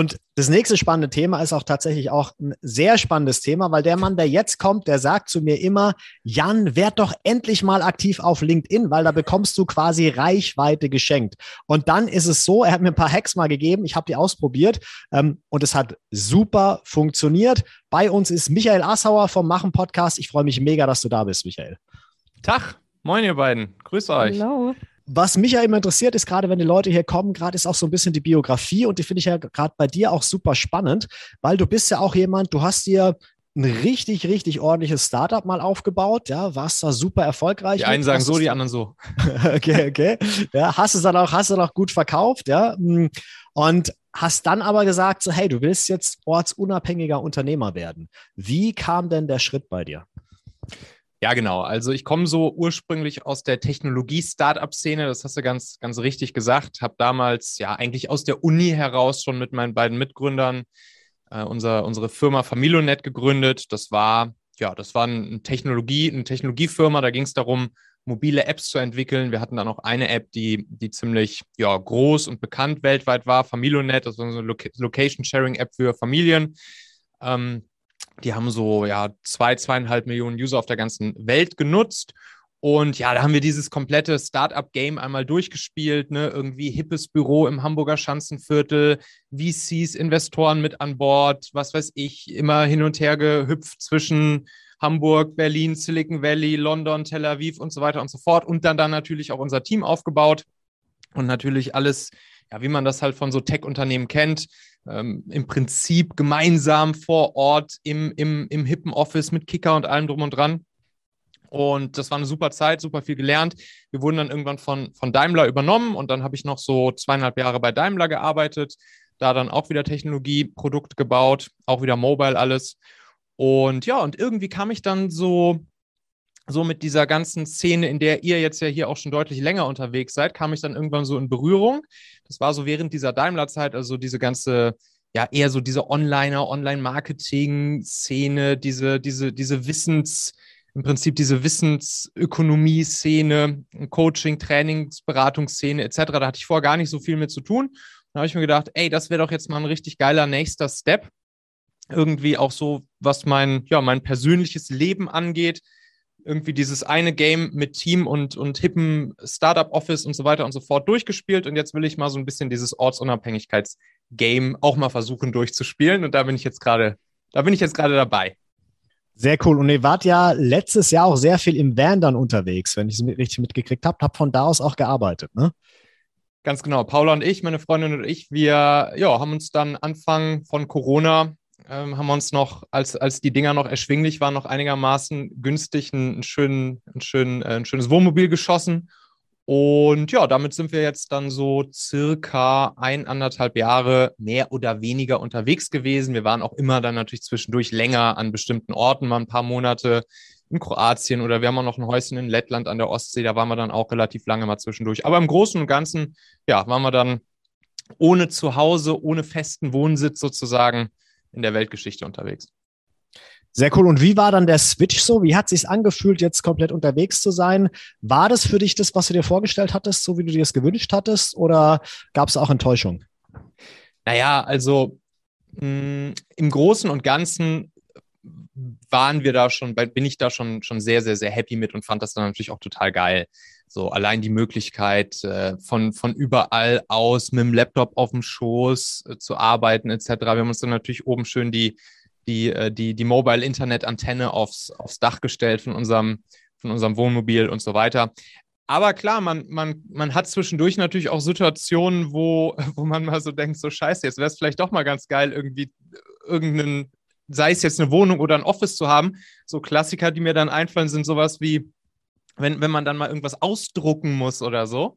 Und das nächste spannende Thema ist auch tatsächlich auch ein sehr spannendes Thema, weil der Mann, der jetzt kommt, der sagt zu mir immer, Jan, werd doch endlich mal aktiv auf LinkedIn, weil da bekommst du quasi Reichweite geschenkt. Und dann ist es so, er hat mir ein paar Hacks mal gegeben, ich habe die ausprobiert ähm, und es hat super funktioniert. Bei uns ist Michael Assauer vom Machen Podcast. Ich freue mich mega, dass du da bist, Michael. Tag, moin ihr beiden, grüß euch. Hallo. Was mich ja immer interessiert, ist gerade, wenn die Leute hier kommen, gerade ist auch so ein bisschen die Biografie und die finde ich ja gerade bei dir auch super spannend, weil du bist ja auch jemand, du hast dir ein richtig, richtig ordentliches Startup mal aufgebaut, ja, warst da super erfolgreich. Die einen sagen so, die anderen so. okay, okay. Ja, hast es dann auch, hast du dann auch gut verkauft, ja. Und hast dann aber gesagt, so, hey, du willst jetzt ortsunabhängiger Unternehmer werden. Wie kam denn der Schritt bei dir? Ja, genau. Also ich komme so ursprünglich aus der Technologie-Startup-Szene, das hast du ganz, ganz richtig gesagt. Habe damals ja eigentlich aus der Uni heraus schon mit meinen beiden Mitgründern äh, unser, unsere Firma Familonet gegründet. Das war, ja, das war eine Technologie, eine Technologiefirma. Da ging es darum, mobile Apps zu entwickeln. Wir hatten dann auch eine App, die, die ziemlich ja, groß und bekannt weltweit war, Familonet, das war so eine Location-Sharing-App für Familien. Ähm, die haben so ja zwei, zweieinhalb Millionen User auf der ganzen Welt genutzt. Und ja, da haben wir dieses komplette Startup-Game einmal durchgespielt, ne? Irgendwie hippes Büro im Hamburger Schanzenviertel, VCs, Investoren mit an Bord, was weiß ich, immer hin und her gehüpft zwischen Hamburg, Berlin, Silicon Valley, London, Tel Aviv und so weiter und so fort. Und dann dann natürlich auch unser Team aufgebaut und natürlich alles, ja, wie man das halt von so Tech-Unternehmen kennt, ähm, im Prinzip gemeinsam vor Ort im, im, im hippen Office mit Kicker und allem drum und dran. Und das war eine super Zeit, super viel gelernt. Wir wurden dann irgendwann von, von Daimler übernommen und dann habe ich noch so zweieinhalb Jahre bei Daimler gearbeitet, da dann auch wieder Technologieprodukt gebaut, auch wieder Mobile alles. Und ja, und irgendwie kam ich dann so, so mit dieser ganzen Szene, in der ihr jetzt ja hier auch schon deutlich länger unterwegs seid, kam ich dann irgendwann so in Berührung. Das war so während dieser Daimler-Zeit, also diese ganze, ja, eher so diese Onliner, Online-Marketing-Szene, diese, diese, diese Wissens- im Prinzip diese Wissensökonomie-Szene, Coaching, Trainings, Beratungsszene etc. Da hatte ich vorher gar nicht so viel mit zu tun. Da habe ich mir gedacht, ey, das wäre doch jetzt mal ein richtig geiler nächster Step. Irgendwie auch so, was mein, ja, mein persönliches Leben angeht. Irgendwie dieses eine Game mit Team und, und hippen Startup-Office und so weiter und so fort durchgespielt. Und jetzt will ich mal so ein bisschen dieses Ortsunabhängigkeits-Game auch mal versuchen durchzuspielen. Und da bin ich jetzt gerade, da bin ich jetzt gerade dabei. Sehr cool. Und ihr wart ja letztes Jahr auch sehr viel im Van dann unterwegs, wenn ich es richtig mitgekriegt habe. Habt von da aus auch gearbeitet, ne? Ganz genau. Paula und ich, meine Freundin und ich, wir ja, haben uns dann Anfang von Corona, ähm, haben uns noch, als, als die Dinger noch erschwinglich waren, noch einigermaßen günstig ein, ein, schön, ein, schön, äh, ein schönes Wohnmobil geschossen und ja, damit sind wir jetzt dann so circa eineinhalb Jahre mehr oder weniger unterwegs gewesen. Wir waren auch immer dann natürlich zwischendurch länger an bestimmten Orten, mal ein paar Monate in Kroatien oder wir haben auch noch ein Häuschen in Lettland an der Ostsee. Da waren wir dann auch relativ lange mal zwischendurch. Aber im Großen und Ganzen, ja, waren wir dann ohne Zuhause, ohne festen Wohnsitz sozusagen in der Weltgeschichte unterwegs. Sehr cool. Und wie war dann der Switch so? Wie hat es sich angefühlt, jetzt komplett unterwegs zu sein? War das für dich das, was du dir vorgestellt hattest, so wie du dir das gewünscht hattest, oder gab es auch Enttäuschung? Naja, also mh, mm, im Großen und Ganzen waren wir da schon, bin ich da schon, schon sehr, sehr, sehr happy mit und fand das dann natürlich auch total geil. So allein die Möglichkeit, äh, von, von überall aus mit dem Laptop auf dem Schoß äh, zu arbeiten, etc. Wir haben uns dann natürlich oben schön die die, äh, die, die Mobile-Internet-Antenne aufs, aufs Dach gestellt von unserem, von unserem Wohnmobil und so weiter. Aber klar, man, man, man hat zwischendurch natürlich auch Situationen, wo, wo man mal so denkt, so scheiße, jetzt wäre es vielleicht doch mal ganz geil, irgendwie irgendeinen, sei es jetzt eine Wohnung oder ein Office zu haben. So Klassiker, die mir dann einfallen, sind sowas wie, wenn, wenn man dann mal irgendwas ausdrucken muss oder so,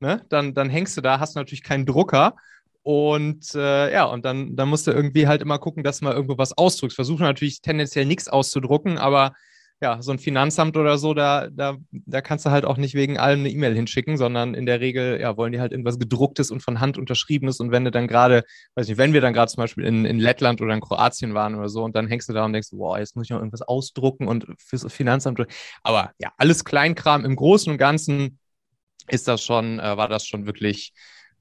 ne, dann, dann hängst du da, hast natürlich keinen Drucker und äh, ja, und dann, dann musst du irgendwie halt immer gucken, dass du mal irgendwo was ausdrückst. Versuche natürlich tendenziell nichts auszudrucken, aber ja, so ein Finanzamt oder so, da, da, da kannst du halt auch nicht wegen allem eine E-Mail hinschicken, sondern in der Regel, ja, wollen die halt irgendwas gedrucktes und von Hand unterschriebenes. Und wenn du dann gerade, weiß nicht, wenn wir dann gerade zum Beispiel in, in Lettland oder in Kroatien waren oder so, und dann hängst du da und denkst, wow, jetzt muss ich noch irgendwas ausdrucken und fürs Finanzamt. Aber ja, alles Kleinkram im Großen und Ganzen ist das schon, äh, war das schon wirklich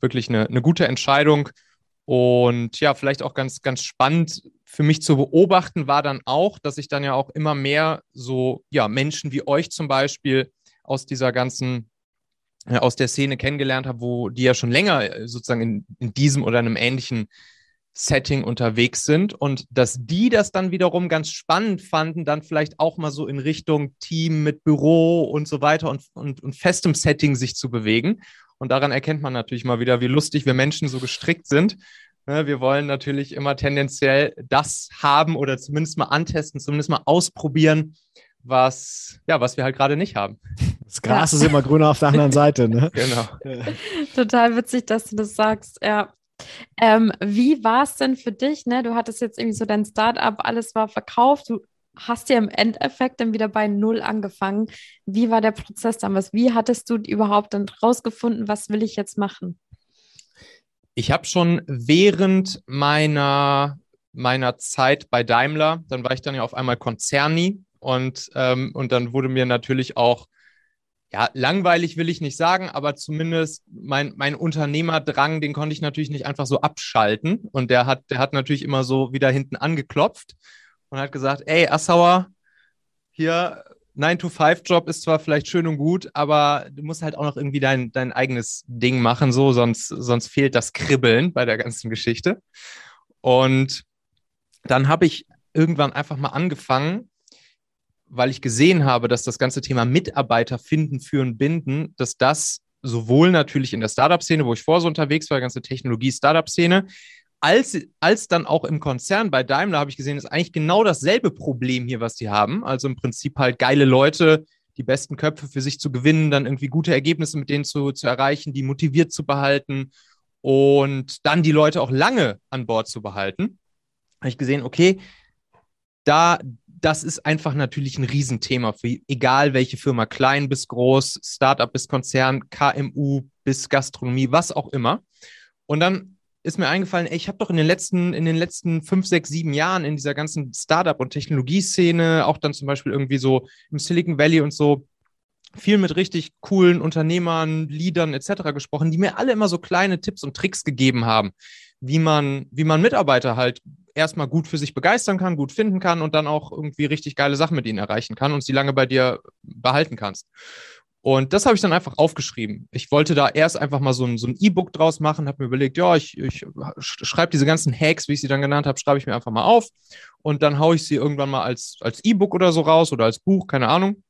wirklich eine, eine gute Entscheidung. Und ja, vielleicht auch ganz, ganz spannend für mich zu beobachten war dann auch, dass ich dann ja auch immer mehr so, ja, Menschen wie euch zum Beispiel aus dieser ganzen, äh, aus der Szene kennengelernt habe, wo die ja schon länger äh, sozusagen in, in diesem oder einem ähnlichen Setting unterwegs sind und dass die das dann wiederum ganz spannend fanden, dann vielleicht auch mal so in Richtung Team mit Büro und so weiter und, und, und festem Setting sich zu bewegen. Und daran erkennt man natürlich mal wieder, wie lustig wir Menschen so gestrickt sind. Ne, wir wollen natürlich immer tendenziell das haben oder zumindest mal antesten, zumindest mal ausprobieren, was, ja, was wir halt gerade nicht haben. Das Gras ja. ist immer grüner auf der anderen Seite, ne? Genau. Total witzig, dass du das sagst, ja. Ähm, wie war es denn für dich? Ne? Du hattest jetzt irgendwie so dein Startup, alles war verkauft. Du hast ja im Endeffekt dann wieder bei Null angefangen. Wie war der Prozess damals? Wie hattest du überhaupt dann rausgefunden, was will ich jetzt machen? Ich habe schon während meiner, meiner Zeit bei Daimler, dann war ich dann ja auf einmal Konzerni und, ähm, und dann wurde mir natürlich auch ja, langweilig will ich nicht sagen, aber zumindest mein, mein Unternehmerdrang, den konnte ich natürlich nicht einfach so abschalten. Und der hat, der hat natürlich immer so wieder hinten angeklopft und hat gesagt, ey, Assauer, hier 9-to-5-Job ist zwar vielleicht schön und gut, aber du musst halt auch noch irgendwie dein, dein eigenes Ding machen, so, sonst, sonst fehlt das Kribbeln bei der ganzen Geschichte. Und dann habe ich irgendwann einfach mal angefangen, weil ich gesehen habe, dass das ganze Thema Mitarbeiter finden, führen, binden, dass das sowohl natürlich in der Startup-Szene, wo ich vorher so unterwegs war, die ganze Technologie-Startup-Szene, als, als dann auch im Konzern bei Daimler habe ich gesehen, ist eigentlich genau dasselbe Problem hier, was die haben. Also im Prinzip halt geile Leute, die besten Köpfe für sich zu gewinnen, dann irgendwie gute Ergebnisse mit denen zu, zu erreichen, die motiviert zu behalten und dann die Leute auch lange an Bord zu behalten. Habe ich gesehen, okay, da, das ist einfach natürlich ein Riesenthema für egal welche Firma, klein bis groß, Startup bis Konzern, KMU bis Gastronomie, was auch immer. Und dann ist mir eingefallen, ey, ich habe doch in den letzten, in den letzten fünf, sechs, sieben Jahren in dieser ganzen Startup- und Technologieszene, auch dann zum Beispiel irgendwie so im Silicon Valley und so, viel mit richtig coolen Unternehmern, Leadern etc. gesprochen, die mir alle immer so kleine Tipps und Tricks gegeben haben, wie man, wie man Mitarbeiter halt erstmal gut für sich begeistern kann, gut finden kann und dann auch irgendwie richtig geile Sachen mit ihnen erreichen kann und sie lange bei dir behalten kannst. Und das habe ich dann einfach aufgeschrieben. Ich wollte da erst einfach mal so ein so E-Book draus machen, habe mir überlegt, ja, ich, ich schreibe diese ganzen Hacks, wie ich sie dann genannt habe, schreibe ich mir einfach mal auf und dann haue ich sie irgendwann mal als, als E-Book oder so raus oder als Buch, keine Ahnung.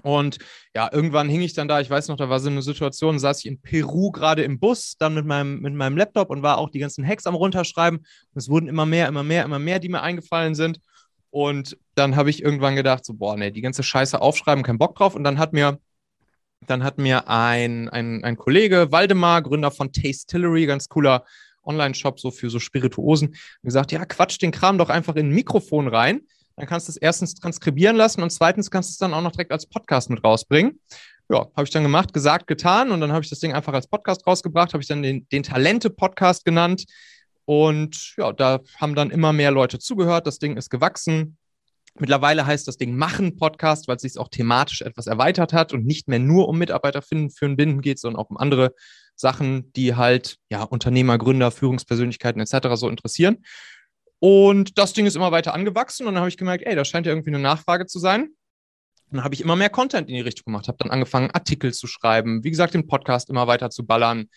Und ja, irgendwann hing ich dann da, ich weiß noch, da war so eine Situation, saß ich in Peru gerade im Bus, dann mit meinem, mit meinem Laptop und war auch die ganzen Hacks am runterschreiben. Und es wurden immer mehr, immer mehr, immer mehr, die mir eingefallen sind. Und dann habe ich irgendwann gedacht, so, boah, nee, die ganze Scheiße aufschreiben, kein Bock drauf. Und dann hat mir, dann hat mir ein, ein, ein Kollege, Waldemar, Gründer von Tastillery, ganz cooler Online-Shop so für so Spirituosen, gesagt, ja, quatsch den Kram doch einfach in ein Mikrofon rein dann kannst du es erstens transkribieren lassen und zweitens kannst du es dann auch noch direkt als Podcast mit rausbringen. Ja, habe ich dann gemacht, gesagt, getan und dann habe ich das Ding einfach als Podcast rausgebracht, habe ich dann den, den Talente-Podcast genannt und ja, da haben dann immer mehr Leute zugehört. Das Ding ist gewachsen. Mittlerweile heißt das Ding Machen Podcast, weil es sich auch thematisch etwas erweitert hat und nicht mehr nur um Mitarbeiter finden, führen, binden geht, sondern auch um andere Sachen, die halt ja Unternehmer, Gründer, Führungspersönlichkeiten etc. so interessieren. Und das Ding ist immer weiter angewachsen und dann habe ich gemerkt, ey, da scheint ja irgendwie eine Nachfrage zu sein. Und dann habe ich immer mehr Content in die Richtung gemacht, habe dann angefangen, Artikel zu schreiben, wie gesagt, den Podcast immer weiter zu ballern,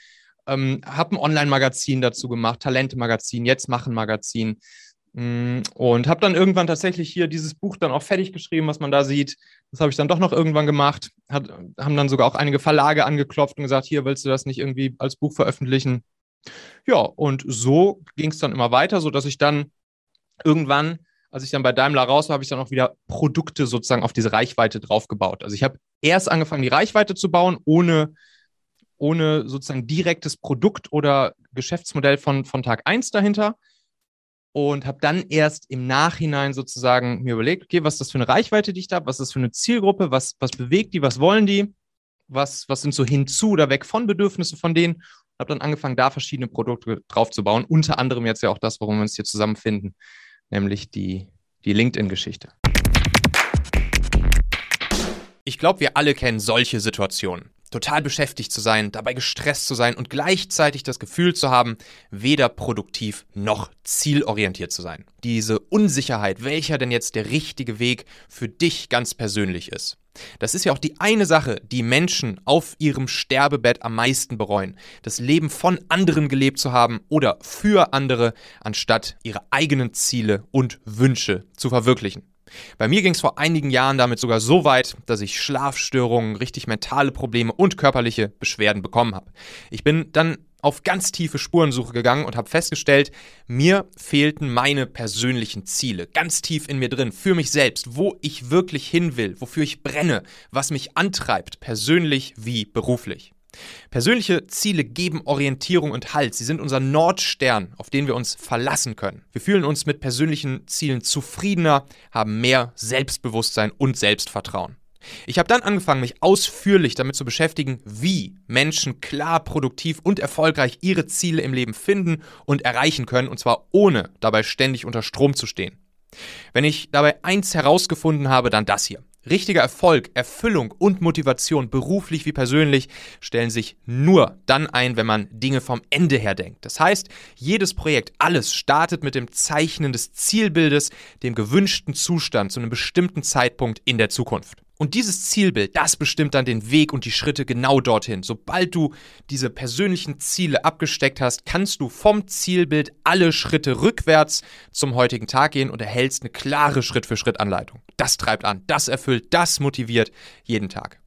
ähm, habe ein Online-Magazin dazu gemacht, Talente-Magazin, jetzt machen Magazin. Mm, und habe dann irgendwann tatsächlich hier dieses Buch dann auch fertig geschrieben, was man da sieht. Das habe ich dann doch noch irgendwann gemacht. Hat, haben dann sogar auch einige Verlage angeklopft und gesagt, hier willst du das nicht irgendwie als Buch veröffentlichen? Ja, und so ging es dann immer weiter, sodass ich dann irgendwann, als ich dann bei Daimler raus war, habe ich dann auch wieder Produkte sozusagen auf diese Reichweite draufgebaut. Also ich habe erst angefangen, die Reichweite zu bauen, ohne, ohne sozusagen direktes Produkt oder Geschäftsmodell von, von Tag 1 dahinter. Und habe dann erst im Nachhinein sozusagen mir überlegt, okay, was ist das für eine Reichweite, die ich da habe, was ist das für eine Zielgruppe, was, was bewegt die, was wollen die, was, was sind so hinzu oder weg von Bedürfnisse von denen habe dann angefangen, da verschiedene Produkte draufzubauen. Unter anderem jetzt ja auch das, warum wir uns hier zusammenfinden, nämlich die, die LinkedIn-Geschichte. Ich glaube, wir alle kennen solche Situationen. Total beschäftigt zu sein, dabei gestresst zu sein und gleichzeitig das Gefühl zu haben, weder produktiv noch zielorientiert zu sein. Diese Unsicherheit, welcher denn jetzt der richtige Weg für dich ganz persönlich ist. Das ist ja auch die eine Sache, die Menschen auf ihrem Sterbebett am meisten bereuen. Das Leben von anderen gelebt zu haben oder für andere, anstatt ihre eigenen Ziele und Wünsche zu verwirklichen. Bei mir ging es vor einigen Jahren damit sogar so weit, dass ich Schlafstörungen, richtig mentale Probleme und körperliche Beschwerden bekommen habe. Ich bin dann auf ganz tiefe Spurensuche gegangen und habe festgestellt, mir fehlten meine persönlichen Ziele, ganz tief in mir drin, für mich selbst, wo ich wirklich hin will, wofür ich brenne, was mich antreibt, persönlich wie beruflich. Persönliche Ziele geben Orientierung und Halt. Sie sind unser Nordstern, auf den wir uns verlassen können. Wir fühlen uns mit persönlichen Zielen zufriedener, haben mehr Selbstbewusstsein und Selbstvertrauen. Ich habe dann angefangen, mich ausführlich damit zu beschäftigen, wie Menschen klar, produktiv und erfolgreich ihre Ziele im Leben finden und erreichen können, und zwar ohne dabei ständig unter Strom zu stehen. Wenn ich dabei eins herausgefunden habe, dann das hier. Richtiger Erfolg, Erfüllung und Motivation, beruflich wie persönlich, stellen sich nur dann ein, wenn man Dinge vom Ende her denkt. Das heißt, jedes Projekt, alles startet mit dem Zeichnen des Zielbildes, dem gewünschten Zustand zu einem bestimmten Zeitpunkt in der Zukunft. Und dieses Zielbild, das bestimmt dann den Weg und die Schritte genau dorthin. Sobald du diese persönlichen Ziele abgesteckt hast, kannst du vom Zielbild alle Schritte rückwärts zum heutigen Tag gehen und erhältst eine klare Schritt-für-Schritt-Anleitung. Das treibt an, das erfüllt, das motiviert jeden Tag.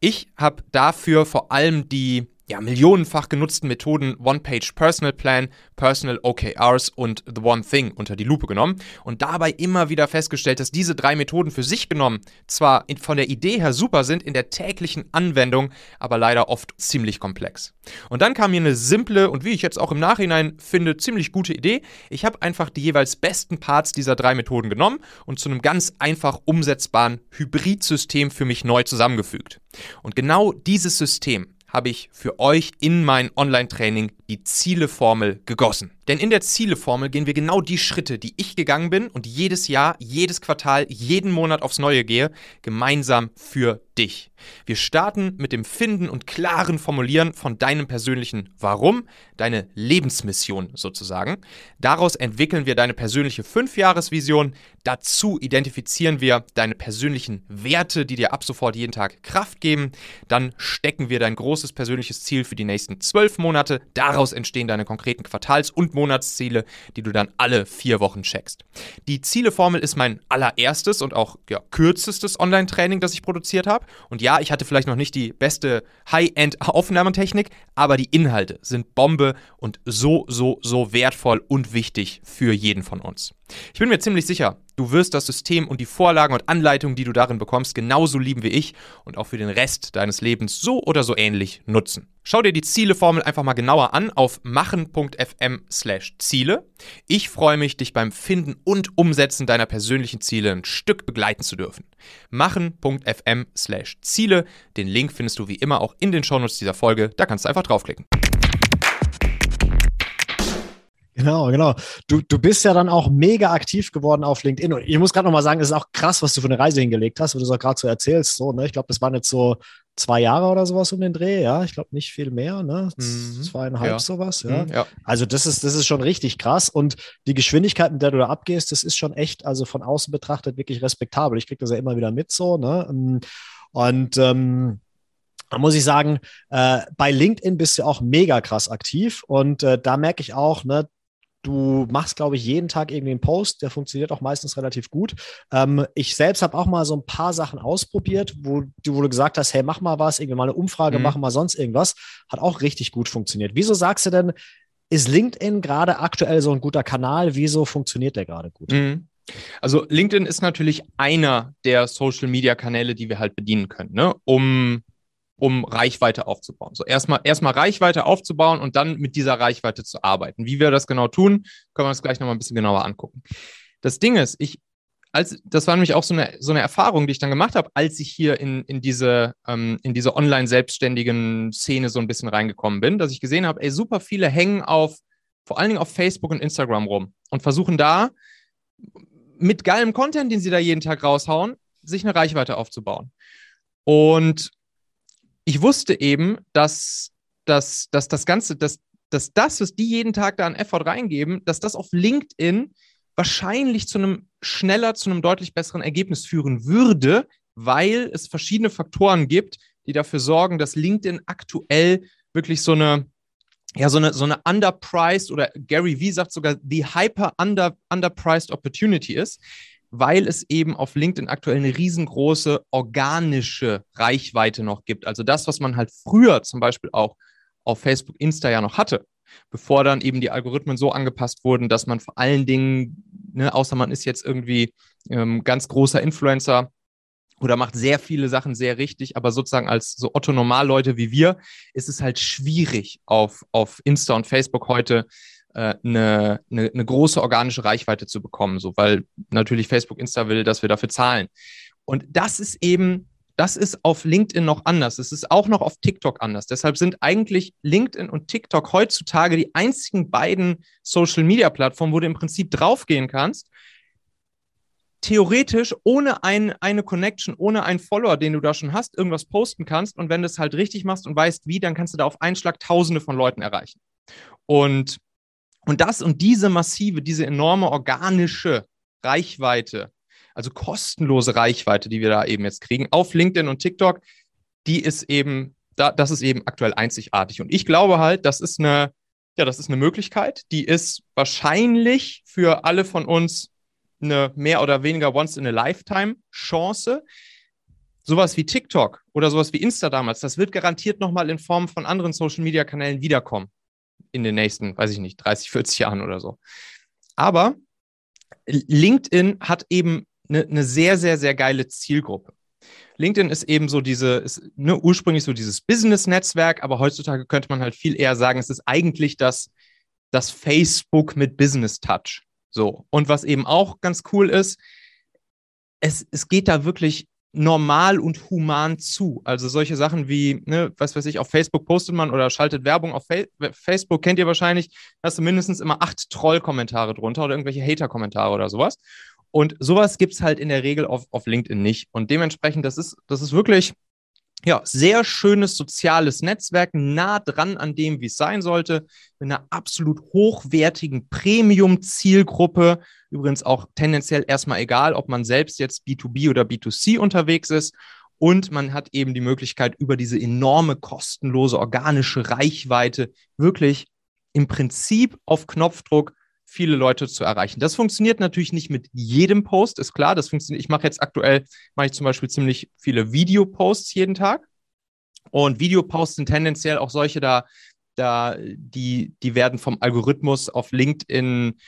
Ich habe dafür vor allem die ja, millionenfach genutzten Methoden One-Page Personal Plan, Personal OKRs und The One Thing unter die Lupe genommen und dabei immer wieder festgestellt, dass diese drei Methoden für sich genommen zwar von der Idee her super sind, in der täglichen Anwendung aber leider oft ziemlich komplex. Und dann kam mir eine simple und wie ich jetzt auch im Nachhinein finde, ziemlich gute Idee. Ich habe einfach die jeweils besten Parts dieser drei Methoden genommen und zu einem ganz einfach umsetzbaren Hybridsystem für mich neu zusammengefügt. Und genau dieses System habe ich für euch in mein Online-Training die Zieleformel gegossen. Denn in der Zieleformel gehen wir genau die Schritte, die ich gegangen bin und jedes Jahr, jedes Quartal, jeden Monat aufs Neue gehe, gemeinsam für dich. Wir starten mit dem Finden und klaren Formulieren von deinem persönlichen Warum, deine Lebensmission sozusagen. Daraus entwickeln wir deine persönliche Fünfjahresvision. Dazu identifizieren wir deine persönlichen Werte, die dir ab sofort jeden Tag Kraft geben. Dann stecken wir dein großes persönliches Ziel für die nächsten zwölf Monate. Daraus entstehen deine konkreten Quartals- und Monatsziele, die du dann alle vier Wochen checkst. Die Zieleformel ist mein allererstes und auch ja, kürzestes Online-Training, das ich produziert habe. Und ja, ich hatte vielleicht noch nicht die beste High-End-Aufnahmetechnik, aber die Inhalte sind Bombe und so, so, so wertvoll und wichtig für jeden von uns. Ich bin mir ziemlich sicher, du wirst das System und die Vorlagen und Anleitungen, die du darin bekommst, genauso lieben wie ich und auch für den Rest deines Lebens so oder so ähnlich nutzen. Schau dir die Zieleformel einfach mal genauer an auf machen.fm/ziele. Ich freue mich, dich beim Finden und Umsetzen deiner persönlichen Ziele ein Stück begleiten zu dürfen. machen.fm/ziele. Den Link findest du wie immer auch in den Shownotes dieser Folge. Da kannst du einfach draufklicken. Genau, genau. Du, du bist ja dann auch mega aktiv geworden auf LinkedIn. Und ich muss gerade nochmal sagen, es ist auch krass, was du für eine Reise hingelegt hast, wo du es auch gerade so erzählst. So, ne? Ich glaube, das waren jetzt so zwei Jahre oder sowas um den Dreh, ja. Ich glaube nicht viel mehr, ne? Mhm. Zweieinhalb ja. sowas, ja? Mhm, ja. Also das ist, das ist schon richtig krass. Und die Geschwindigkeit, mit der du da abgehst, das ist schon echt, also von außen betrachtet, wirklich respektabel. Ich kriege das ja immer wieder mit so, ne? Und ähm, da muss ich sagen, äh, bei LinkedIn bist du auch mega krass aktiv und äh, da merke ich auch, ne, Du machst, glaube ich, jeden Tag irgendwie einen Post, der funktioniert auch meistens relativ gut. Ähm, ich selbst habe auch mal so ein paar Sachen ausprobiert, wo, wo, du gesagt hast, hey, mach mal was, irgendwie mal eine Umfrage, mhm. mach mal sonst irgendwas. Hat auch richtig gut funktioniert. Wieso sagst du denn, ist LinkedIn gerade aktuell so ein guter Kanal? Wieso funktioniert der gerade gut? Mhm. Also LinkedIn ist natürlich einer der Social-Media-Kanäle, die wir halt bedienen können, ne? um um Reichweite aufzubauen. So erstmal erstmal Reichweite aufzubauen und dann mit dieser Reichweite zu arbeiten. Wie wir das genau tun, können wir uns gleich nochmal ein bisschen genauer angucken. Das Ding ist, ich, als, das war nämlich auch so eine, so eine Erfahrung, die ich dann gemacht habe, als ich hier in, in diese, ähm, diese online-selbstständigen Szene so ein bisschen reingekommen bin, dass ich gesehen habe, ey, super viele hängen auf, vor allen Dingen auf Facebook und Instagram rum und versuchen da mit geilem Content, den sie da jeden Tag raushauen, sich eine Reichweite aufzubauen. Und ich wusste eben, dass, dass, dass das Ganze, dass, dass das, was die jeden Tag da an Effort reingeben, dass das auf LinkedIn wahrscheinlich zu einem schneller, zu einem deutlich besseren Ergebnis führen würde, weil es verschiedene Faktoren gibt, die dafür sorgen, dass LinkedIn aktuell wirklich so eine, ja, so eine, so eine underpriced oder Gary Vee sagt sogar the hyper under, underpriced opportunity ist, weil es eben auf LinkedIn aktuell eine riesengroße organische Reichweite noch gibt. Also das, was man halt früher zum Beispiel auch auf Facebook, Insta ja noch hatte, bevor dann eben die Algorithmen so angepasst wurden, dass man vor allen Dingen, ne, außer man ist jetzt irgendwie ähm, ganz großer Influencer, oder macht sehr viele Sachen sehr richtig, aber sozusagen als so Otto Normalleute wie wir ist es halt schwierig auf, auf Insta und Facebook heute eine, eine, eine große organische Reichweite zu bekommen, so weil natürlich Facebook, Insta will, dass wir dafür zahlen. Und das ist eben, das ist auf LinkedIn noch anders. Es ist auch noch auf TikTok anders. Deshalb sind eigentlich LinkedIn und TikTok heutzutage die einzigen beiden Social Media Plattformen, wo du im Prinzip draufgehen kannst theoretisch ohne ein, eine Connection, ohne einen Follower, den du da schon hast, irgendwas posten kannst. Und wenn du es halt richtig machst und weißt wie, dann kannst du da auf einen Schlag Tausende von Leuten erreichen. Und, und das und diese massive, diese enorme organische Reichweite, also kostenlose Reichweite, die wir da eben jetzt kriegen auf LinkedIn und TikTok, die ist eben, da, das ist eben aktuell einzigartig. Und ich glaube halt, das ist eine, ja, das ist eine Möglichkeit, die ist wahrscheinlich für alle von uns eine mehr oder weniger Once-in-a-Lifetime-Chance. Sowas wie TikTok oder sowas wie Insta damals, das wird garantiert nochmal in Form von anderen Social-Media-Kanälen wiederkommen. In den nächsten, weiß ich nicht, 30, 40 Jahren oder so. Aber LinkedIn hat eben eine, eine sehr, sehr, sehr geile Zielgruppe. LinkedIn ist eben so diese, ist ne, ursprünglich so dieses Business-Netzwerk, aber heutzutage könnte man halt viel eher sagen, es ist eigentlich das, das Facebook mit Business-Touch. So. Und was eben auch ganz cool ist, es, es geht da wirklich normal und human zu. Also solche Sachen wie, ne, was weiß ich, auf Facebook postet man oder schaltet Werbung auf Fa Facebook, kennt ihr wahrscheinlich, hast du mindestens immer acht Troll-Kommentare drunter oder irgendwelche Hater-Kommentare oder sowas. Und sowas gibt es halt in der Regel auf, auf LinkedIn nicht. Und dementsprechend, das ist, das ist wirklich ja, sehr schönes soziales Netzwerk, nah dran an dem, wie es sein sollte, mit einer absolut hochwertigen Premium-Zielgruppe. Übrigens auch tendenziell erstmal egal, ob man selbst jetzt B2B oder B2C unterwegs ist. Und man hat eben die Möglichkeit, über diese enorme kostenlose organische Reichweite wirklich im Prinzip auf Knopfdruck viele Leute zu erreichen. Das funktioniert natürlich nicht mit jedem Post, ist klar. Das funktioniert. Ich mache jetzt aktuell, mache ich zum Beispiel ziemlich viele Videoposts jeden Tag. Und Videoposts sind tendenziell auch solche da, da die, die werden vom Algorithmus auf LinkedIn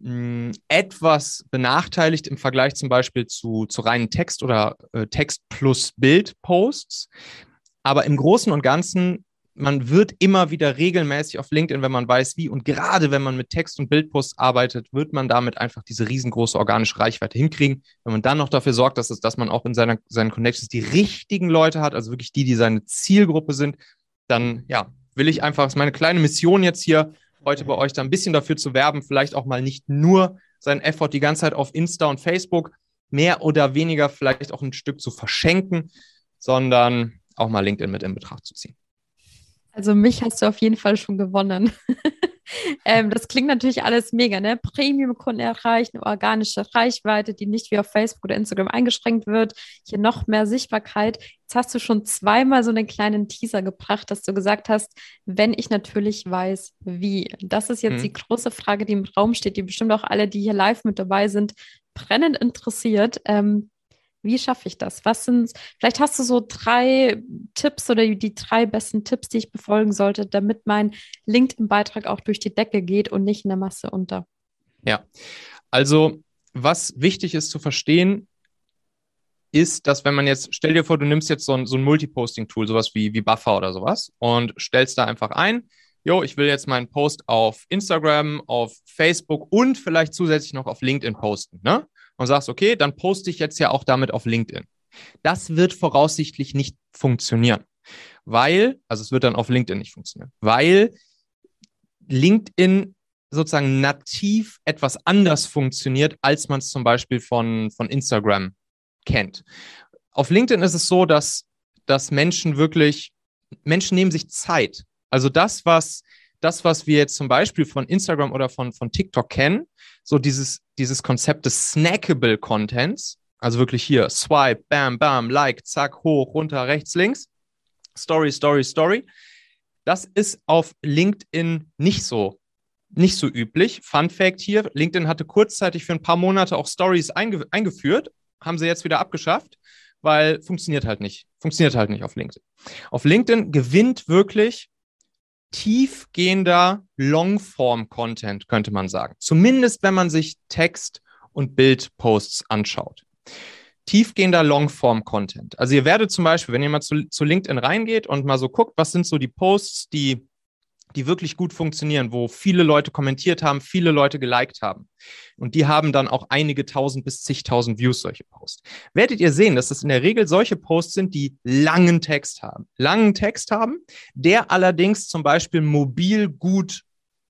mh, hm, etwas benachteiligt im Vergleich zum Beispiel zu, zu reinen Text- oder äh, Text plus Bild-Posts. Aber im Großen und Ganzen man wird immer wieder regelmäßig auf LinkedIn, wenn man weiß, wie. Und gerade wenn man mit Text- und Bildposts arbeitet, wird man damit einfach diese riesengroße organische Reichweite hinkriegen. Wenn man dann noch dafür sorgt, dass, es, dass man auch in seiner, seinen Connections die richtigen Leute hat, also wirklich die, die seine Zielgruppe sind, dann ja, will ich einfach, ist meine kleine Mission jetzt hier, heute bei euch da ein bisschen dafür zu werben, vielleicht auch mal nicht nur seinen Effort die ganze Zeit auf Insta und Facebook mehr oder weniger vielleicht auch ein Stück zu verschenken, sondern auch mal LinkedIn mit in Betracht zu ziehen. Also mich hast du auf jeden Fall schon gewonnen. ähm, das klingt natürlich alles mega, ne? Premium-Kunden erreichen, organische Reichweite, die nicht wie auf Facebook oder Instagram eingeschränkt wird. Hier noch mehr Sichtbarkeit. Jetzt hast du schon zweimal so einen kleinen Teaser gebracht, dass du gesagt hast, wenn ich natürlich weiß, wie. Das ist jetzt hm. die große Frage, die im Raum steht, die bestimmt auch alle, die hier live mit dabei sind, brennend interessiert. Ähm, wie schaffe ich das? Was sind, vielleicht hast du so drei Tipps oder die drei besten Tipps, die ich befolgen sollte, damit mein LinkedIn-Beitrag auch durch die Decke geht und nicht in der Masse unter. Ja, also was wichtig ist zu verstehen, ist, dass wenn man jetzt, stell dir vor, du nimmst jetzt so ein, so ein Multiposting-Tool, sowas wie, wie Buffer oder sowas und stellst da einfach ein, jo, ich will jetzt meinen Post auf Instagram, auf Facebook und vielleicht zusätzlich noch auf LinkedIn posten, ne? Und sagst, okay, dann poste ich jetzt ja auch damit auf LinkedIn. Das wird voraussichtlich nicht funktionieren, weil, also es wird dann auf LinkedIn nicht funktionieren, weil LinkedIn sozusagen nativ etwas anders funktioniert, als man es zum Beispiel von, von Instagram kennt. Auf LinkedIn ist es so, dass dass Menschen wirklich, Menschen nehmen sich Zeit. Also das, was, das, was wir jetzt zum Beispiel von Instagram oder von, von TikTok kennen, so dieses, dieses Konzept des snackable Contents, also wirklich hier Swipe, Bam, Bam, Like, Zack, hoch, runter, rechts, links, Story, Story, Story. Das ist auf LinkedIn nicht so, nicht so üblich. Fun Fact hier: LinkedIn hatte kurzzeitig für ein paar Monate auch Stories einge eingeführt, haben sie jetzt wieder abgeschafft, weil funktioniert halt nicht. Funktioniert halt nicht auf LinkedIn. Auf LinkedIn gewinnt wirklich tiefgehender Longform-Content, könnte man sagen. Zumindest wenn man sich Text- und Bildposts anschaut tiefgehender Longform-Content. Also ihr werdet zum Beispiel, wenn ihr mal zu, zu LinkedIn reingeht und mal so guckt, was sind so die Posts, die, die wirklich gut funktionieren, wo viele Leute kommentiert haben, viele Leute geliked haben. Und die haben dann auch einige tausend bis zigtausend Views, solche Posts. Werdet ihr sehen, dass das in der Regel solche Posts sind, die langen Text haben. Langen Text haben, der allerdings zum Beispiel mobil gut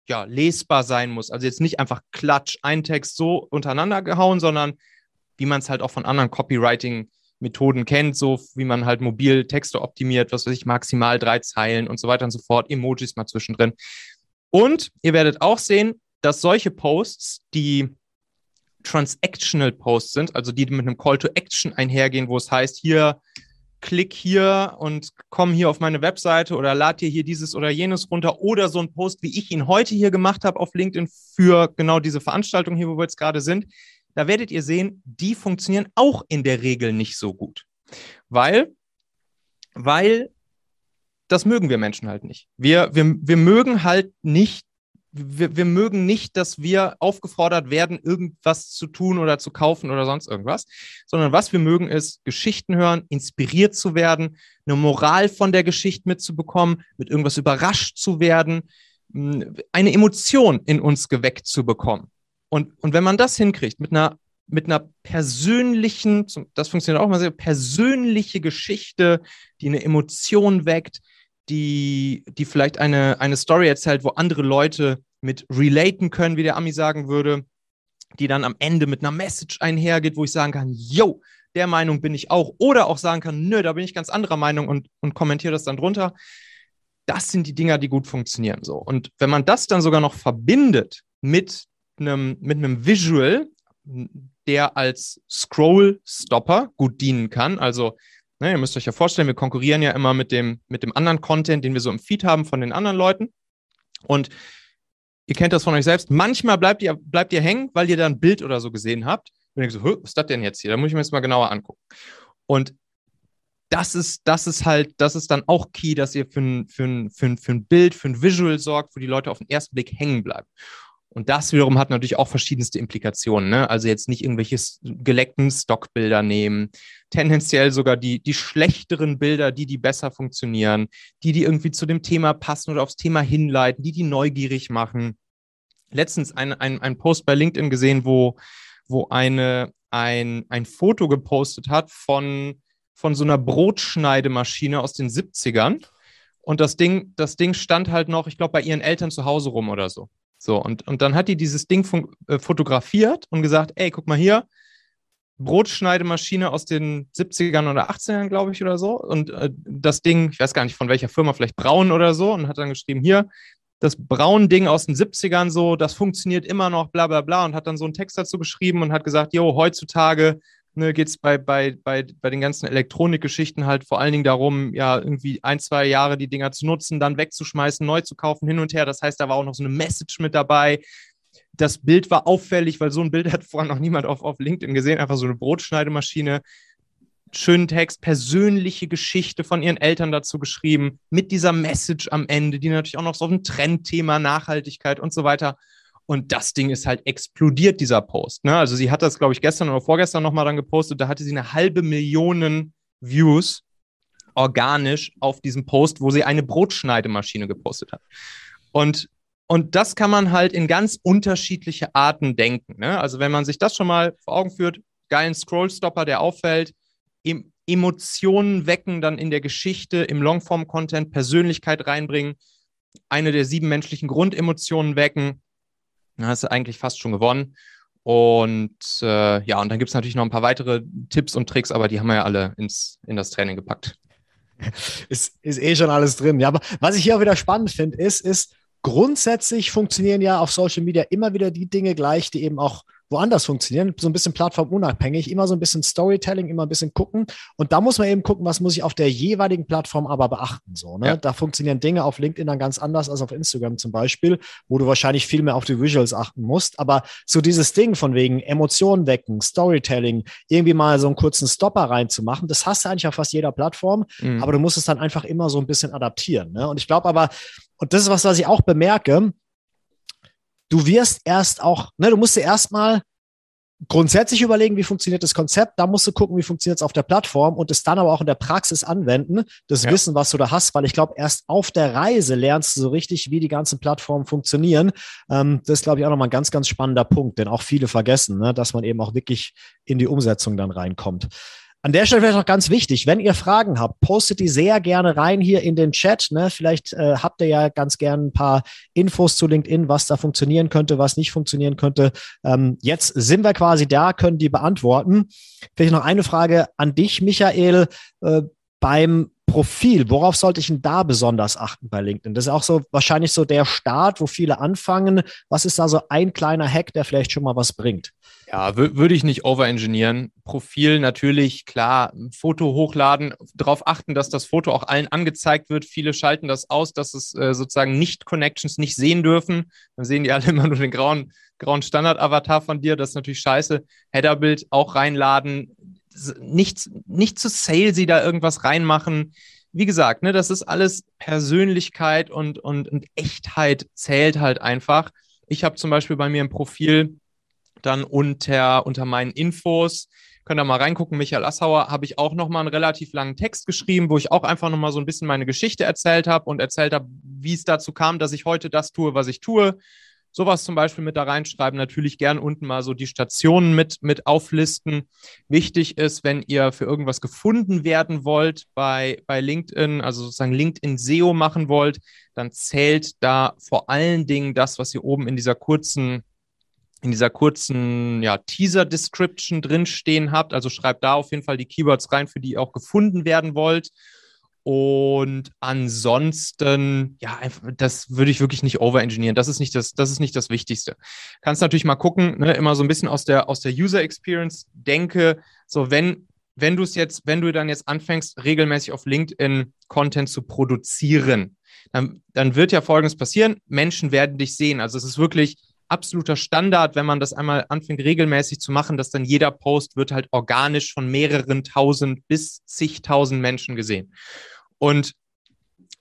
ja, lesbar sein muss. Also jetzt nicht einfach klatsch, ein Text so untereinander gehauen, sondern wie man es halt auch von anderen Copywriting-Methoden kennt, so wie man halt mobil Texte optimiert, was weiß ich, maximal drei Zeilen und so weiter und so fort, Emojis mal zwischendrin. Und ihr werdet auch sehen, dass solche Posts, die transactional Posts sind, also die mit einem Call to Action einhergehen, wo es heißt, hier klick hier und komm hier auf meine Webseite oder lad dir hier dieses oder jenes runter oder so ein Post, wie ich ihn heute hier gemacht habe auf LinkedIn für genau diese Veranstaltung hier, wo wir jetzt gerade sind da werdet ihr sehen, die funktionieren auch in der Regel nicht so gut. Weil, weil das mögen wir Menschen halt nicht. Wir, wir, wir mögen halt nicht, wir, wir mögen nicht, dass wir aufgefordert werden, irgendwas zu tun oder zu kaufen oder sonst irgendwas, sondern was wir mögen ist, Geschichten hören, inspiriert zu werden, eine Moral von der Geschichte mitzubekommen, mit irgendwas überrascht zu werden, eine Emotion in uns geweckt zu bekommen. Und, und wenn man das hinkriegt mit einer, mit einer persönlichen, das funktioniert auch mal sehr, persönliche Geschichte, die eine Emotion weckt, die, die vielleicht eine, eine Story erzählt, wo andere Leute mit relaten können, wie der Ami sagen würde, die dann am Ende mit einer Message einhergeht, wo ich sagen kann, yo, der Meinung bin ich auch. Oder auch sagen kann, nö, da bin ich ganz anderer Meinung und, und kommentiere das dann drunter. Das sind die Dinger, die gut funktionieren. So. Und wenn man das dann sogar noch verbindet mit einem, mit einem Visual, der als Scroll-Stopper gut dienen kann. Also, ne, ihr müsst euch ja vorstellen, wir konkurrieren ja immer mit dem, mit dem anderen Content, den wir so im Feed haben von den anderen Leuten. Und ihr kennt das von euch selbst. Manchmal bleibt ihr, bleibt ihr hängen, weil ihr da ein Bild oder so gesehen habt. Und ihr so, was ist das denn jetzt hier? Da muss ich mir jetzt mal genauer angucken. Und das ist, das ist halt, das ist dann auch key, dass ihr für ein, für ein, für ein, für ein Bild, für ein Visual sorgt, wo die Leute auf den ersten Blick hängen bleiben. Und das wiederum hat natürlich auch verschiedenste Implikationen. Ne? Also jetzt nicht irgendwelche geleckten Stockbilder nehmen, tendenziell sogar die, die schlechteren Bilder, die, die besser funktionieren, die, die irgendwie zu dem Thema passen oder aufs Thema hinleiten, die, die neugierig machen. Letztens ein, ein, ein Post bei LinkedIn gesehen, wo, wo eine, ein, ein Foto gepostet hat von, von so einer Brotschneidemaschine aus den 70ern. Und das Ding, das Ding stand halt noch, ich glaube, bei ihren Eltern zu Hause rum oder so. So, und, und dann hat die dieses Ding äh, fotografiert und gesagt, ey, guck mal hier, Brotschneidemaschine aus den 70ern oder 80ern, glaube ich, oder so. Und äh, das Ding, ich weiß gar nicht von welcher Firma, vielleicht Braun oder so, und hat dann geschrieben, hier, das Braun-Ding aus den 70ern so, das funktioniert immer noch, bla bla bla, und hat dann so einen Text dazu geschrieben und hat gesagt, jo, heutzutage ne, geht es bei, bei, bei, bei den ganzen Elektronikgeschichten halt vor allen Dingen darum, ja, irgendwie ein, zwei Jahre die Dinger zu nutzen, dann wegzuschmeißen, neu zu kaufen, hin und her. Das heißt, da war auch noch so eine Message mit dabei. Das Bild war auffällig, weil so ein Bild hat vorher noch niemand auf, auf LinkedIn gesehen. Einfach so eine Brotschneidemaschine. Schönen Text, persönliche Geschichte von ihren Eltern dazu geschrieben, mit dieser Message am Ende, die natürlich auch noch so ein Trendthema, Nachhaltigkeit und so weiter und das Ding ist halt explodiert, dieser Post. Ne? Also sie hat das, glaube ich, gestern oder vorgestern nochmal dann gepostet. Da hatte sie eine halbe Million Views organisch auf diesem Post, wo sie eine Brotschneidemaschine gepostet hat. Und, und das kann man halt in ganz unterschiedliche Arten denken. Ne? Also wenn man sich das schon mal vor Augen führt, geilen Scrollstopper, der auffällt, Emotionen wecken dann in der Geschichte, im Longform-Content, Persönlichkeit reinbringen, eine der sieben menschlichen Grundemotionen wecken, dann hast du eigentlich fast schon gewonnen. Und äh, ja, und dann gibt es natürlich noch ein paar weitere Tipps und Tricks, aber die haben wir ja alle ins, in das Training gepackt. ist, ist eh schon alles drin. Ja, aber was ich hier auch wieder spannend finde, ist, ist, grundsätzlich funktionieren ja auf Social Media immer wieder die Dinge gleich, die eben auch woanders funktionieren, so ein bisschen plattformunabhängig, immer so ein bisschen Storytelling, immer ein bisschen gucken. Und da muss man eben gucken, was muss ich auf der jeweiligen Plattform aber beachten. So, ne? Ja. Da funktionieren Dinge auf LinkedIn dann ganz anders als auf Instagram zum Beispiel, wo du wahrscheinlich viel mehr auf die Visuals achten musst. Aber so dieses Ding von wegen Emotionen wecken, Storytelling, irgendwie mal so einen kurzen Stopper reinzumachen, das hast du eigentlich auf fast jeder Plattform, mhm. aber du musst es dann einfach immer so ein bisschen adaptieren. Ne? Und ich glaube aber, und das ist was, was ich auch bemerke, du wirst erst auch, ne, du musst dir erstmal grundsätzlich überlegen, wie funktioniert das Konzept, da musst du gucken, wie funktioniert es auf der Plattform und es dann aber auch in der Praxis anwenden, das ja. Wissen, was du da hast, weil ich glaube, erst auf der Reise lernst du so richtig, wie die ganzen Plattformen funktionieren. Ähm, das ist, glaube ich, auch nochmal ein ganz, ganz spannender Punkt, den auch viele vergessen, ne, dass man eben auch wirklich in die Umsetzung dann reinkommt. An der Stelle vielleicht noch ganz wichtig, wenn ihr Fragen habt, postet die sehr gerne rein hier in den Chat. Ne? Vielleicht äh, habt ihr ja ganz gerne ein paar Infos zu LinkedIn, was da funktionieren könnte, was nicht funktionieren könnte. Ähm, jetzt sind wir quasi da, können die beantworten. Vielleicht noch eine Frage an dich, Michael. Äh, beim Profil, worauf sollte ich denn da besonders achten bei LinkedIn? Das ist auch so wahrscheinlich so der Start, wo viele anfangen. Was ist da so ein kleiner Hack, der vielleicht schon mal was bringt? Ja, würde ich nicht overengineeren. Profil natürlich, klar, Foto hochladen, darauf achten, dass das Foto auch allen angezeigt wird. Viele schalten das aus, dass es äh, sozusagen nicht Connections nicht sehen dürfen. Dann sehen die alle immer nur den grauen, grauen Standard-Avatar von dir. Das ist natürlich scheiße. Headerbild auch reinladen. Nicht, nicht zu salesy da irgendwas reinmachen. Wie gesagt, ne, das ist alles Persönlichkeit und, und, und Echtheit zählt halt einfach. Ich habe zum Beispiel bei mir im Profil dann unter, unter meinen Infos. Könnt ihr mal reingucken, Michael Assauer, habe ich auch nochmal einen relativ langen Text geschrieben, wo ich auch einfach nochmal so ein bisschen meine Geschichte erzählt habe und erzählt habe, wie es dazu kam, dass ich heute das tue, was ich tue. Sowas zum Beispiel mit da reinschreiben. Natürlich gern unten mal so die Stationen mit, mit auflisten. Wichtig ist, wenn ihr für irgendwas gefunden werden wollt bei, bei LinkedIn, also sozusagen LinkedIn SEO machen wollt, dann zählt da vor allen Dingen das, was ihr oben in dieser kurzen in dieser kurzen ja, Teaser-Description drinstehen habt. Also schreibt da auf jeden Fall die Keywords rein, für die ihr auch gefunden werden wollt. Und ansonsten, ja, das würde ich wirklich nicht overengineeren. Das ist nicht das, das ist nicht das Wichtigste. Kannst natürlich mal gucken, ne, immer so ein bisschen aus der, aus der User Experience denke, so wenn, wenn du es jetzt, wenn du dann jetzt anfängst, regelmäßig auf LinkedIn Content zu produzieren, dann, dann wird ja Folgendes passieren. Menschen werden dich sehen. Also es ist wirklich, absoluter Standard, wenn man das einmal anfängt regelmäßig zu machen, dass dann jeder Post wird halt organisch von mehreren tausend bis zigtausend Menschen gesehen. Und,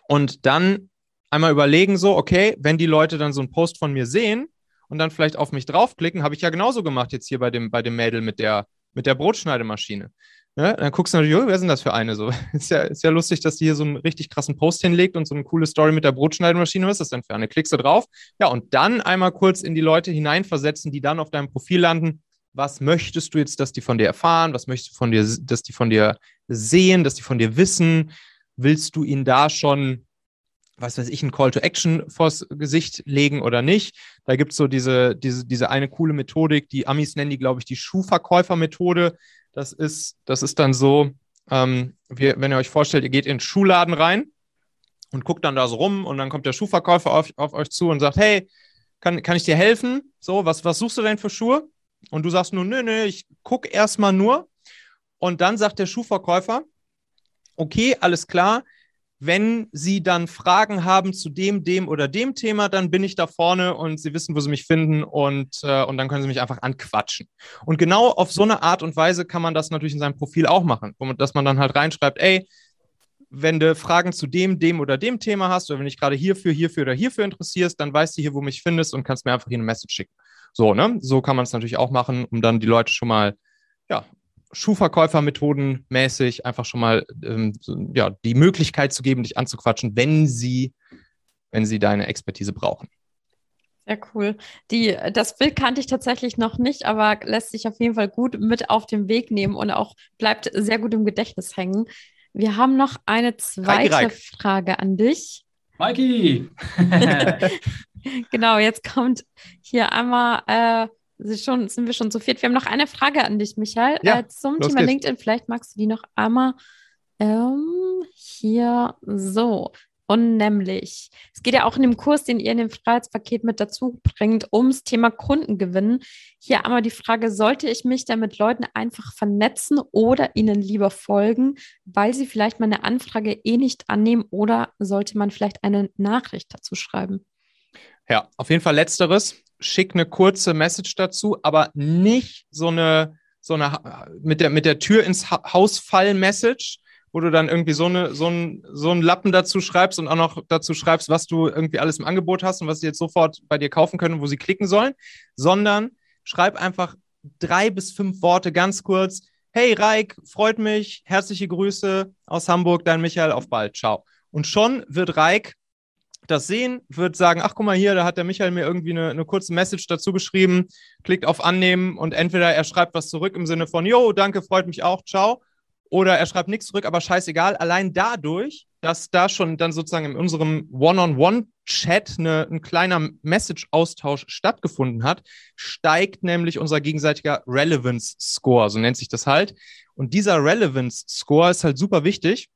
und dann einmal überlegen so, okay, wenn die Leute dann so einen Post von mir sehen und dann vielleicht auf mich draufklicken, habe ich ja genauso gemacht jetzt hier bei dem, bei dem Mädel mit der, mit der Brotschneidemaschine. Ja, dann guckst du natürlich, oh, wer sind das für eine? So, ist ja, ist ja lustig, dass die hier so einen richtig krassen Post hinlegt und so eine coole Story mit der Brotschneidemaschine. Was ist das denn für eine? Klickst du drauf? Ja, und dann einmal kurz in die Leute hineinversetzen, die dann auf deinem Profil landen. Was möchtest du jetzt, dass die von dir erfahren? Was möchtest du von dir, dass die von dir sehen, dass die von dir wissen? Willst du ihnen da schon was weiß ich, ein Call to Action vors Gesicht legen oder nicht. Da gibt es so diese, diese, diese eine coole Methodik, die Amis nennen die, glaube ich, die Schuhverkäufer-Methode. Das ist, das ist dann so, ähm, wir, wenn ihr euch vorstellt, ihr geht in den Schuhladen rein und guckt dann da so rum und dann kommt der Schuhverkäufer auf, auf euch zu und sagt, hey, kann, kann ich dir helfen? So, was, was suchst du denn für Schuhe? Und du sagst nur, nö, nö, ich gucke erstmal nur. Und dann sagt der Schuhverkäufer, okay, alles klar, wenn Sie dann Fragen haben zu dem, dem oder dem Thema, dann bin ich da vorne und Sie wissen, wo Sie mich finden und, äh, und dann können Sie mich einfach anquatschen. Und genau auf so eine Art und Weise kann man das natürlich in seinem Profil auch machen, dass man dann halt reinschreibt, ey, wenn du Fragen zu dem, dem oder dem Thema hast oder wenn dich gerade hierfür, hierfür oder hierfür interessierst, dann weißt du hier, wo mich findest und kannst mir einfach hier eine Message schicken. So, ne? So kann man es natürlich auch machen, um dann die Leute schon mal ja, Schuhverkäufermethoden mäßig einfach schon mal ähm, ja, die Möglichkeit zu geben, dich anzuquatschen, wenn sie, wenn sie deine Expertise brauchen. Sehr cool. Die, das Bild kannte ich tatsächlich noch nicht, aber lässt sich auf jeden Fall gut mit auf den Weg nehmen und auch bleibt sehr gut im Gedächtnis hängen. Wir haben noch eine zweite Reik, Reik. Frage an dich. Mikey! genau, jetzt kommt hier einmal äh, schon, sind wir schon zu viert. Wir haben noch eine Frage an dich, Michael, ja, äh, zum Thema geht's. LinkedIn. Vielleicht magst du die noch einmal Ähm, hier so. Und nämlich, es geht ja auch in dem Kurs, den ihr in dem Freiheitspaket mit dazu bringt, ums Thema Kundengewinn. Hier einmal die Frage, sollte ich mich da mit Leuten einfach vernetzen oder ihnen lieber folgen, weil sie vielleicht meine Anfrage eh nicht annehmen oder sollte man vielleicht eine Nachricht dazu schreiben? Ja, auf jeden Fall letzteres. Schick eine kurze Message dazu, aber nicht so eine, so eine mit der, mit der Tür ins Haus fall Message, wo du dann irgendwie so, eine, so, ein, so einen Lappen dazu schreibst und auch noch dazu schreibst, was du irgendwie alles im Angebot hast und was sie jetzt sofort bei dir kaufen können, wo sie klicken sollen, sondern schreib einfach drei bis fünf Worte ganz kurz. Hey Reik, freut mich, herzliche Grüße aus Hamburg, dein Michael, auf bald, ciao. Und schon wird Reik das sehen, wird sagen, ach guck mal hier, da hat der Michael mir irgendwie eine, eine kurze Message dazu geschrieben, klickt auf Annehmen und entweder er schreibt was zurück im Sinne von, jo, danke, freut mich auch, ciao, oder er schreibt nichts zurück, aber scheißegal. Allein dadurch, dass da schon dann sozusagen in unserem One-on-One-Chat eine, ein kleiner Message-Austausch stattgefunden hat, steigt nämlich unser gegenseitiger Relevance-Score, so nennt sich das halt. Und dieser Relevance-Score ist halt super wichtig,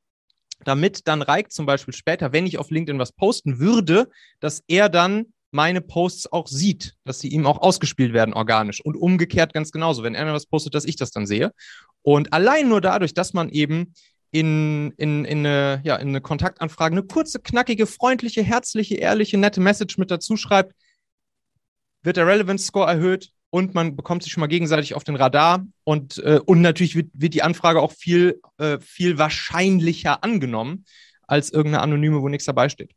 damit dann Reik zum Beispiel später, wenn ich auf LinkedIn was posten würde, dass er dann meine Posts auch sieht, dass sie ihm auch ausgespielt werden organisch und umgekehrt ganz genauso, wenn er mir was postet, dass ich das dann sehe. Und allein nur dadurch, dass man eben in, in, in, eine, ja, in eine Kontaktanfrage eine kurze, knackige, freundliche, herzliche, ehrliche, nette Message mit dazu schreibt, wird der Relevance Score erhöht und man bekommt sich schon mal gegenseitig auf den Radar und, äh, und natürlich wird, wird die Anfrage auch viel, äh, viel wahrscheinlicher angenommen als irgendeine anonyme, wo nichts dabei steht.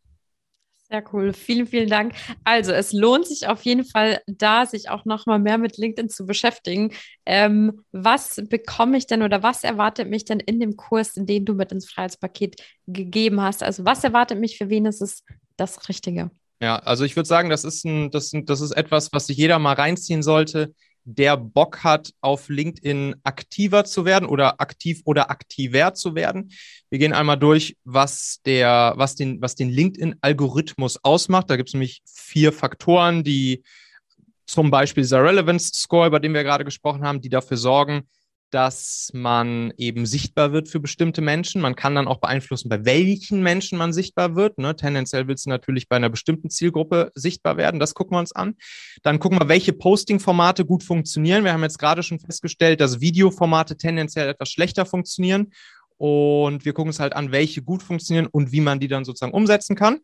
Sehr cool. Vielen, vielen Dank. Also, es lohnt sich auf jeden Fall, da sich auch noch mal mehr mit LinkedIn zu beschäftigen. Ähm, was bekomme ich denn oder was erwartet mich denn in dem Kurs, in den du mit ins Freiheitspaket gegeben hast? Also, was erwartet mich? Für wen ist es das Richtige? Ja, also ich würde sagen, das ist, ein, das, das ist etwas, was sich jeder mal reinziehen sollte, der Bock hat, auf LinkedIn aktiver zu werden oder aktiv oder aktiver zu werden. Wir gehen einmal durch, was, der, was den, was den LinkedIn-Algorithmus ausmacht. Da gibt es nämlich vier Faktoren, die zum Beispiel dieser Relevance Score, über den wir gerade gesprochen haben, die dafür sorgen, dass man eben sichtbar wird für bestimmte Menschen. Man kann dann auch beeinflussen, bei welchen Menschen man sichtbar wird. Ne? Tendenziell willst du natürlich bei einer bestimmten Zielgruppe sichtbar werden. Das gucken wir uns an. Dann gucken wir, welche Posting-Formate gut funktionieren. Wir haben jetzt gerade schon festgestellt, dass Videoformate tendenziell etwas schlechter funktionieren. Und wir gucken uns halt an, welche gut funktionieren und wie man die dann sozusagen umsetzen kann.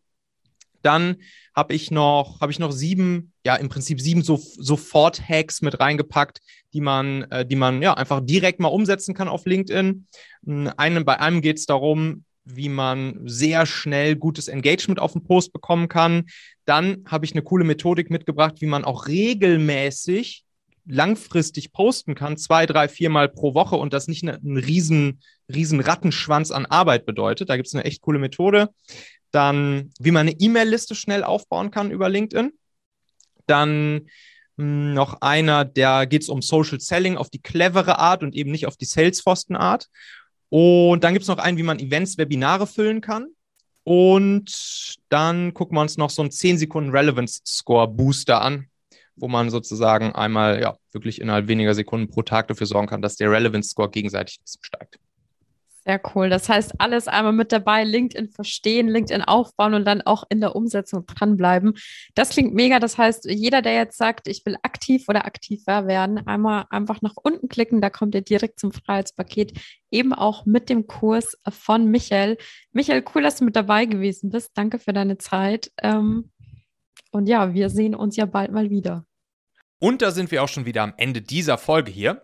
Dann habe ich noch, habe ich noch sieben, ja, im Prinzip sieben so, Sofort-Hacks mit reingepackt, die man, äh, die man ja einfach direkt mal umsetzen kann auf LinkedIn. Hm, einem, bei einem geht es darum, wie man sehr schnell gutes Engagement auf den Post bekommen kann. Dann habe ich eine coole Methodik mitgebracht, wie man auch regelmäßig langfristig posten kann, zwei, drei, viermal pro Woche und das nicht einen riesen, riesen Rattenschwanz an Arbeit bedeutet. Da gibt es eine echt coole Methode. Dann, wie man eine E-Mail-Liste schnell aufbauen kann über LinkedIn. Dann hm, noch einer, der geht es um Social Selling auf die clevere Art und eben nicht auf die Salesforsten-Art. Und dann gibt es noch einen, wie man Events, Webinare füllen kann. Und dann gucken wir uns noch so einen 10 Sekunden Relevance Score Booster an, wo man sozusagen einmal ja wirklich innerhalb weniger Sekunden pro Tag dafür sorgen kann, dass der Relevance Score gegenseitig steigt. Sehr cool. Das heißt, alles einmal mit dabei, LinkedIn verstehen, LinkedIn aufbauen und dann auch in der Umsetzung dranbleiben. Das klingt mega. Das heißt, jeder, der jetzt sagt, ich will aktiv oder aktiver werden, einmal einfach nach unten klicken, da kommt ihr direkt zum Freiheitspaket, eben auch mit dem Kurs von Michael. Michael, cool, dass du mit dabei gewesen bist. Danke für deine Zeit. Ähm, und ja, wir sehen uns ja bald mal wieder. Und da sind wir auch schon wieder am Ende dieser Folge hier.